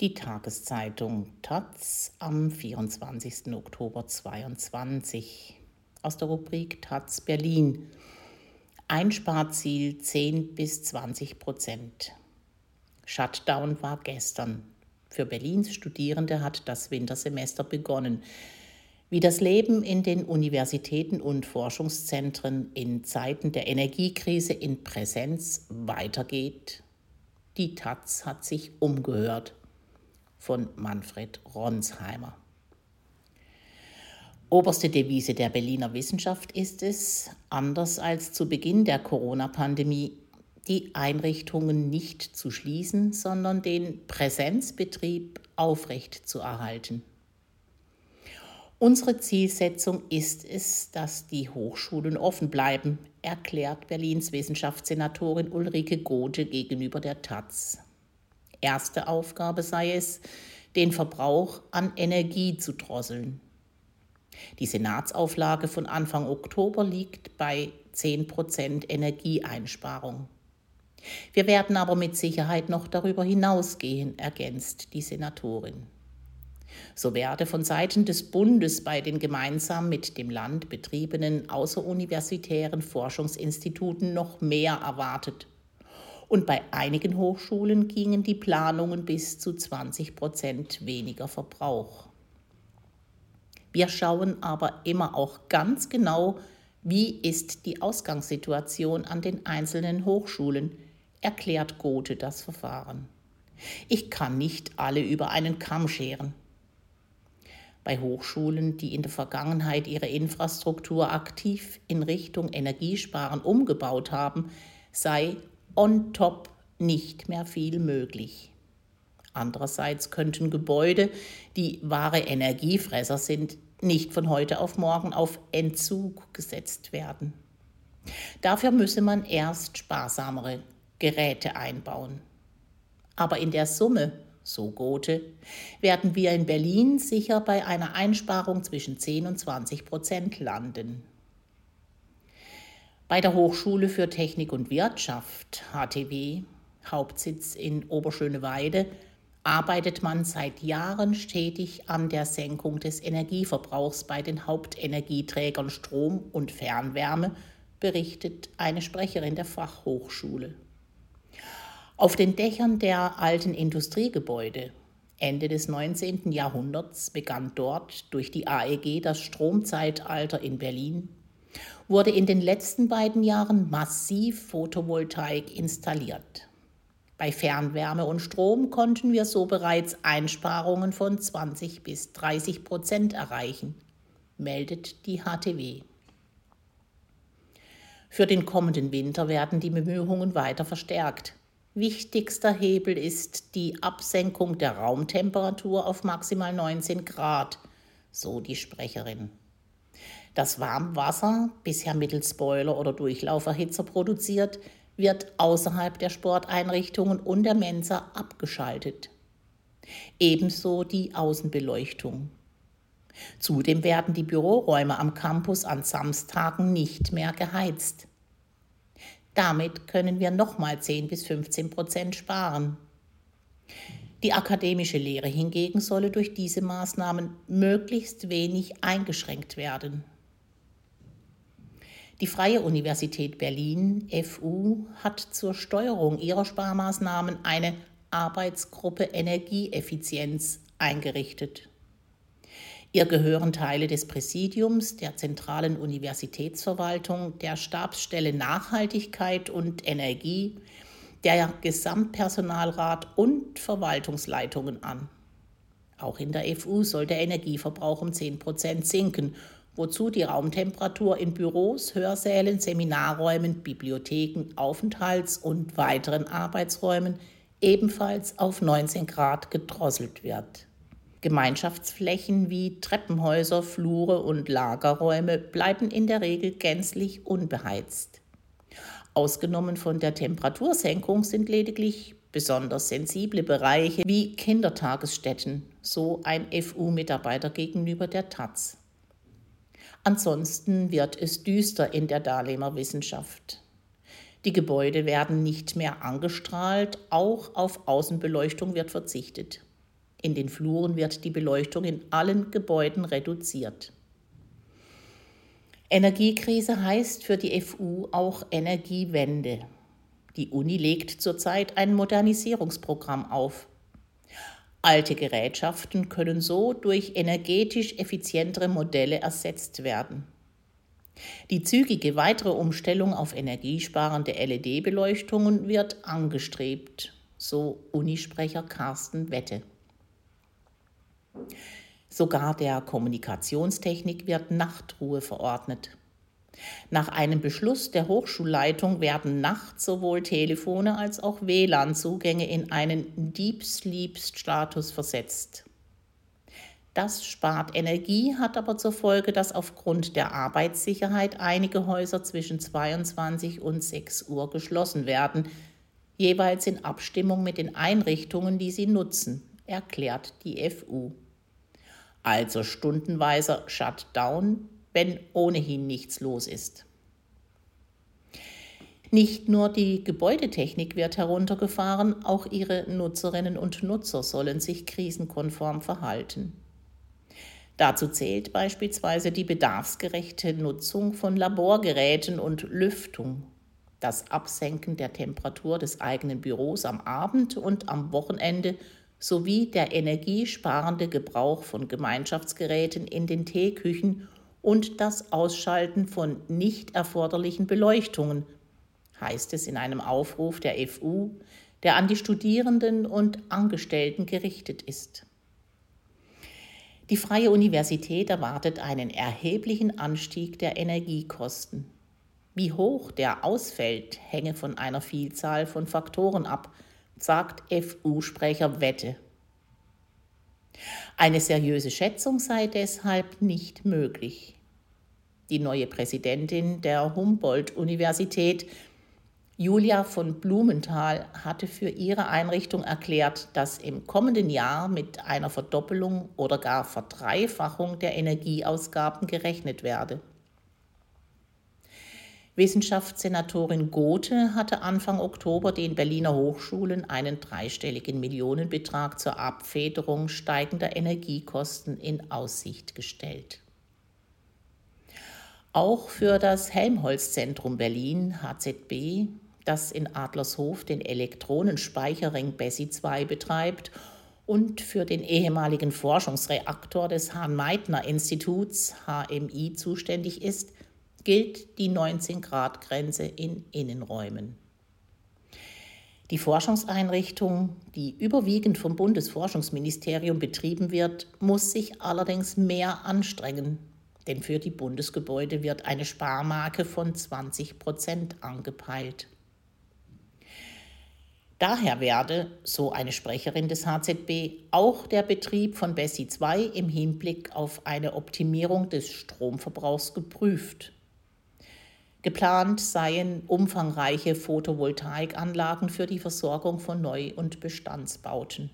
Die Tageszeitung Taz am 24. Oktober 2022 aus der Rubrik Taz Berlin. Einsparziel 10 bis 20 Prozent. Shutdown war gestern. Für Berlins Studierende hat das Wintersemester begonnen. Wie das Leben in den Universitäten und Forschungszentren in Zeiten der Energiekrise in Präsenz weitergeht, die Taz hat sich umgehört von Manfred Ronsheimer. Oberste Devise der Berliner Wissenschaft ist es, anders als zu Beginn der Corona-Pandemie, die Einrichtungen nicht zu schließen, sondern den Präsenzbetrieb aufrecht zu erhalten. Unsere Zielsetzung ist es, dass die Hochschulen offen bleiben, erklärt Berlins Wissenschaftssenatorin Ulrike Gothe gegenüber der Taz. Erste Aufgabe sei es, den Verbrauch an Energie zu drosseln. Die Senatsauflage von Anfang Oktober liegt bei 10% Energieeinsparung. Wir werden aber mit Sicherheit noch darüber hinausgehen, ergänzt die Senatorin. So werde von Seiten des Bundes bei den gemeinsam mit dem Land betriebenen außeruniversitären Forschungsinstituten noch mehr erwartet und bei einigen Hochschulen gingen die Planungen bis zu 20 Prozent weniger Verbrauch. Wir schauen aber immer auch ganz genau, wie ist die Ausgangssituation an den einzelnen Hochschulen, erklärt Gothe das Verfahren. Ich kann nicht alle über einen Kamm scheren. Bei Hochschulen, die in der Vergangenheit ihre Infrastruktur aktiv in Richtung Energiesparen umgebaut haben, sei on top nicht mehr viel möglich. Andererseits könnten Gebäude, die wahre Energiefresser sind, nicht von heute auf morgen auf Entzug gesetzt werden. Dafür müsse man erst sparsamere Geräte einbauen. Aber in der Summe, so Gothe, werden wir in Berlin sicher bei einer Einsparung zwischen 10 und 20 Prozent landen. Bei der Hochschule für Technik und Wirtschaft, HTW, Hauptsitz in Oberschöneweide, arbeitet man seit Jahren stetig an der Senkung des Energieverbrauchs bei den Hauptenergieträgern Strom und Fernwärme, berichtet eine Sprecherin der Fachhochschule. Auf den Dächern der alten Industriegebäude Ende des 19. Jahrhunderts begann dort durch die AEG das Stromzeitalter in Berlin wurde in den letzten beiden Jahren massiv Photovoltaik installiert. Bei Fernwärme und Strom konnten wir so bereits Einsparungen von 20 bis 30 Prozent erreichen, meldet die HTW. Für den kommenden Winter werden die Bemühungen weiter verstärkt. Wichtigster Hebel ist die Absenkung der Raumtemperatur auf maximal 19 Grad, so die Sprecherin. Das Warmwasser, bisher mittels Boiler oder Durchlauferhitzer produziert, wird außerhalb der Sporteinrichtungen und der Mensa abgeschaltet. Ebenso die Außenbeleuchtung. Zudem werden die Büroräume am Campus an Samstagen nicht mehr geheizt. Damit können wir nochmal 10 bis 15 Prozent sparen. Die akademische Lehre hingegen solle durch diese Maßnahmen möglichst wenig eingeschränkt werden. Die Freie Universität Berlin, FU, hat zur Steuerung ihrer Sparmaßnahmen eine Arbeitsgruppe Energieeffizienz eingerichtet. Ihr gehören Teile des Präsidiums, der zentralen Universitätsverwaltung, der Stabsstelle Nachhaltigkeit und Energie, der Gesamtpersonalrat und Verwaltungsleitungen an. Auch in der FU soll der Energieverbrauch um 10 Prozent sinken wozu die Raumtemperatur in Büros, Hörsälen, Seminarräumen, Bibliotheken, Aufenthalts- und weiteren Arbeitsräumen ebenfalls auf 19 Grad gedrosselt wird. Gemeinschaftsflächen wie Treppenhäuser, Flure und Lagerräume bleiben in der Regel gänzlich unbeheizt. Ausgenommen von der Temperatursenkung sind lediglich besonders sensible Bereiche wie Kindertagesstätten, so ein FU-Mitarbeiter gegenüber der Taz. Ansonsten wird es düster in der Dahlemer Wissenschaft. Die Gebäude werden nicht mehr angestrahlt, auch auf Außenbeleuchtung wird verzichtet. In den Fluren wird die Beleuchtung in allen Gebäuden reduziert. Energiekrise heißt für die FU auch Energiewende. Die Uni legt zurzeit ein Modernisierungsprogramm auf. Alte Gerätschaften können so durch energetisch effizientere Modelle ersetzt werden. Die zügige weitere Umstellung auf energiesparende LED-Beleuchtungen wird angestrebt, so Unisprecher Carsten Wette. Sogar der Kommunikationstechnik wird Nachtruhe verordnet. Nach einem Beschluss der Hochschulleitung werden nachts sowohl Telefone als auch WLAN-Zugänge in einen Deep Sleep-Status versetzt. Das spart Energie, hat aber zur Folge, dass aufgrund der Arbeitssicherheit einige Häuser zwischen 22 und 6 Uhr geschlossen werden, jeweils in Abstimmung mit den Einrichtungen, die sie nutzen, erklärt die FU. Also stundenweiser Shutdown, wenn ohnehin nichts los ist. Nicht nur die Gebäudetechnik wird heruntergefahren, auch ihre Nutzerinnen und Nutzer sollen sich krisenkonform verhalten. Dazu zählt beispielsweise die bedarfsgerechte Nutzung von Laborgeräten und Lüftung, das Absenken der Temperatur des eigenen Büros am Abend und am Wochenende sowie der energiesparende Gebrauch von Gemeinschaftsgeräten in den Teeküchen und das Ausschalten von nicht erforderlichen Beleuchtungen, heißt es in einem Aufruf der FU, der an die Studierenden und Angestellten gerichtet ist. Die Freie Universität erwartet einen erheblichen Anstieg der Energiekosten. Wie hoch der ausfällt, hänge von einer Vielzahl von Faktoren ab, sagt FU-Sprecher Wette. Eine seriöse Schätzung sei deshalb nicht möglich. Die neue Präsidentin der Humboldt-Universität Julia von Blumenthal hatte für ihre Einrichtung erklärt, dass im kommenden Jahr mit einer Verdoppelung oder gar Verdreifachung der Energieausgaben gerechnet werde. Wissenschaftssenatorin Gothe hatte Anfang Oktober den Berliner Hochschulen einen dreistelligen Millionenbetrag zur Abfederung steigender Energiekosten in Aussicht gestellt. Auch für das Helmholtz-Zentrum Berlin HZB das in Adlershof den Elektronenspeicherring BESSI 2 betreibt und für den ehemaligen Forschungsreaktor des Hahn-Meitner-Instituts HMI zuständig ist, gilt die 19-Grad-Grenze in Innenräumen. Die Forschungseinrichtung, die überwiegend vom Bundesforschungsministerium betrieben wird, muss sich allerdings mehr anstrengen, denn für die Bundesgebäude wird eine Sparmarke von 20 Prozent angepeilt. Daher werde, so eine Sprecherin des HZB, auch der Betrieb von BESSI 2 im Hinblick auf eine Optimierung des Stromverbrauchs geprüft. Geplant seien umfangreiche Photovoltaikanlagen für die Versorgung von Neu- und Bestandsbauten.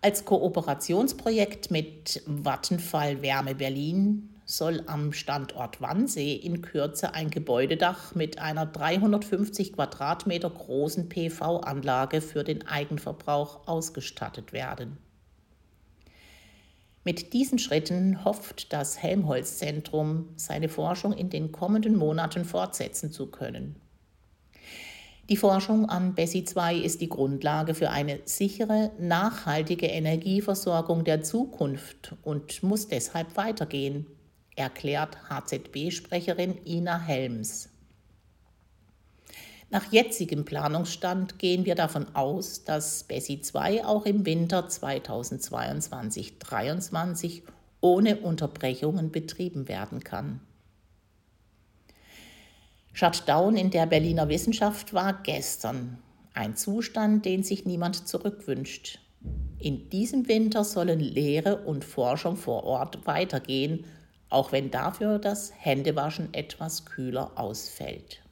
Als Kooperationsprojekt mit Vattenfall Wärme Berlin soll am Standort Wannsee in Kürze ein Gebäudedach mit einer 350 Quadratmeter großen PV-Anlage für den Eigenverbrauch ausgestattet werden. Mit diesen Schritten hofft das Helmholtz-Zentrum, seine Forschung in den kommenden Monaten fortsetzen zu können. Die Forschung an BESSI 2 ist die Grundlage für eine sichere, nachhaltige Energieversorgung der Zukunft und muss deshalb weitergehen erklärt HZB-Sprecherin Ina Helms. Nach jetzigem Planungsstand gehen wir davon aus, dass BESSI 2 auch im Winter 2022-23 ohne Unterbrechungen betrieben werden kann. Shutdown in der Berliner Wissenschaft war gestern ein Zustand, den sich niemand zurückwünscht. In diesem Winter sollen Lehre und Forschung vor Ort weitergehen, auch wenn dafür das Händewaschen etwas kühler ausfällt.